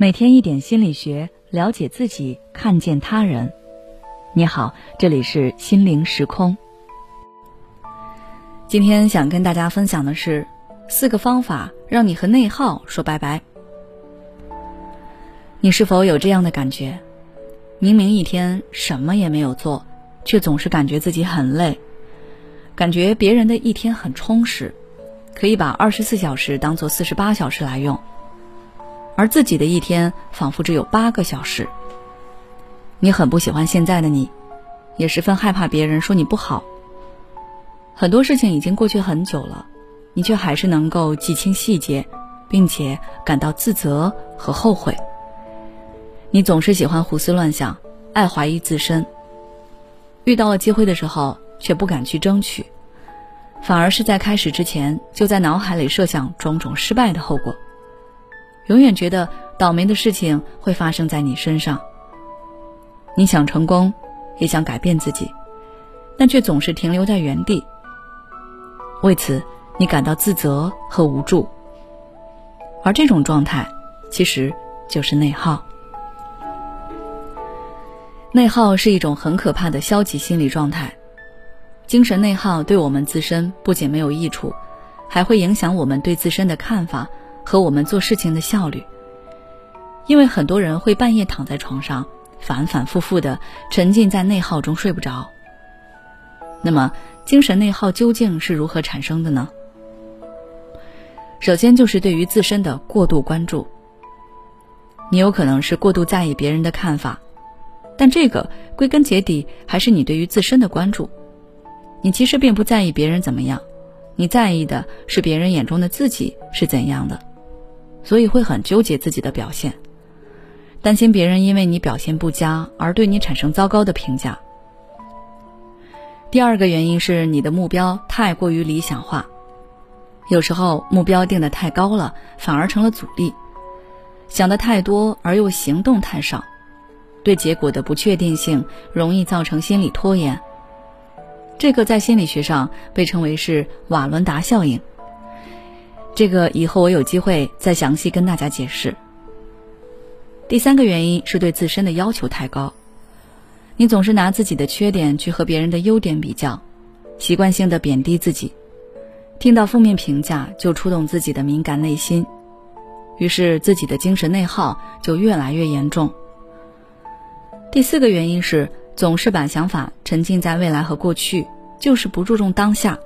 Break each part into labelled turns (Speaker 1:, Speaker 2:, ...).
Speaker 1: 每天一点心理学，了解自己，看见他人。你好，这里是心灵时空。今天想跟大家分享的是四个方法，让你和内耗说拜拜。你是否有这样的感觉？明明一天什么也没有做，却总是感觉自己很累，感觉别人的一天很充实，可以把二十四小时当做四十八小时来用。而自己的一天仿佛只有八个小时。你很不喜欢现在的你，也十分害怕别人说你不好。很多事情已经过去很久了，你却还是能够记清细节，并且感到自责和后悔。你总是喜欢胡思乱想，爱怀疑自身。遇到了机会的时候，却不敢去争取，反而是在开始之前就在脑海里设想种种失败的后果。永远觉得倒霉的事情会发生在你身上。你想成功，也想改变自己，但却总是停留在原地。为此，你感到自责和无助。而这种状态，其实就是内耗。内耗是一种很可怕的消极心理状态。精神内耗对我们自身不仅没有益处，还会影响我们对自身的看法。和我们做事情的效率，因为很多人会半夜躺在床上，反反复复的沉浸在内耗中睡不着。那么，精神内耗究竟是如何产生的呢？首先就是对于自身的过度关注。你有可能是过度在意别人的看法，但这个归根结底还是你对于自身的关注。你其实并不在意别人怎么样，你在意的是别人眼中的自己是怎样的。所以会很纠结自己的表现，担心别人因为你表现不佳而对你产生糟糕的评价。第二个原因是你的目标太过于理想化，有时候目标定的太高了，反而成了阻力。想的太多而又行动太少，对结果的不确定性容易造成心理拖延。这个在心理学上被称为是瓦伦达效应。这个以后我有机会再详细跟大家解释。第三个原因是对自身的要求太高，你总是拿自己的缺点去和别人的优点比较，习惯性的贬低自己，听到负面评价就触动自己的敏感内心，于是自己的精神内耗就越来越严重。第四个原因是总是把想法沉浸在未来和过去，就是不注重当下。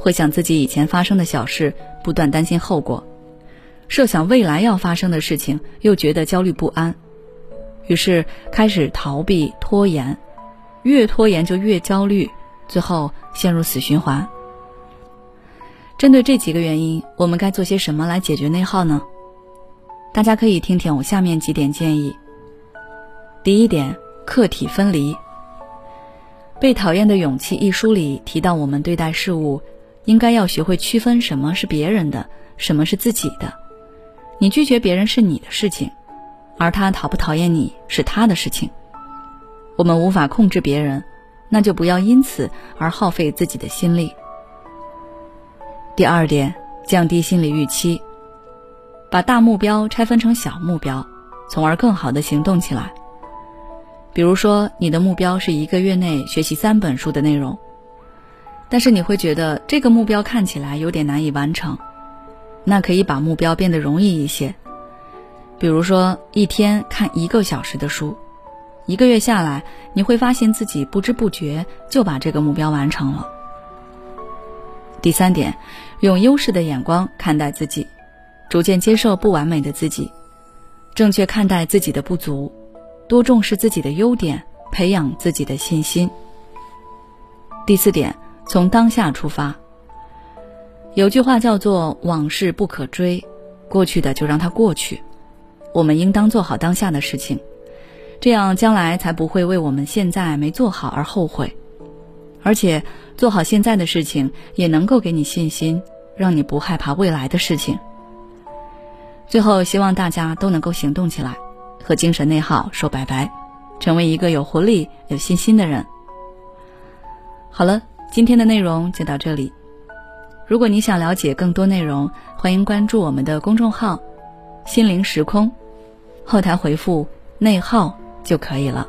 Speaker 1: 会想自己以前发生的小事，不断担心后果；设想未来要发生的事情，又觉得焦虑不安，于是开始逃避、拖延，越拖延就越焦虑，最后陷入死循环。针对这几个原因，我们该做些什么来解决内耗呢？大家可以听听我下面几点建议。第一点，客体分离。《被讨厌的勇气》一书里提到，我们对待事物。应该要学会区分什么是别人的，什么是自己的。你拒绝别人是你的事情，而他讨不讨厌你是他的事情。我们无法控制别人，那就不要因此而耗费自己的心力。第二点，降低心理预期，把大目标拆分成小目标，从而更好的行动起来。比如说，你的目标是一个月内学习三本书的内容。但是你会觉得这个目标看起来有点难以完成，那可以把目标变得容易一些，比如说一天看一个小时的书，一个月下来，你会发现自己不知不觉就把这个目标完成了。第三点，用优势的眼光看待自己，逐渐接受不完美的自己，正确看待自己的不足，多重视自己的优点，培养自己的信心。第四点。从当下出发，有句话叫做“往事不可追，过去的就让它过去”。我们应当做好当下的事情，这样将来才不会为我们现在没做好而后悔。而且做好现在的事情，也能够给你信心，让你不害怕未来的事情。最后，希望大家都能够行动起来，和精神内耗说拜拜，成为一个有活力、有信心的人。好了。今天的内容就到这里。如果你想了解更多内容，欢迎关注我们的公众号“心灵时空，后台回复“内耗”就可以了。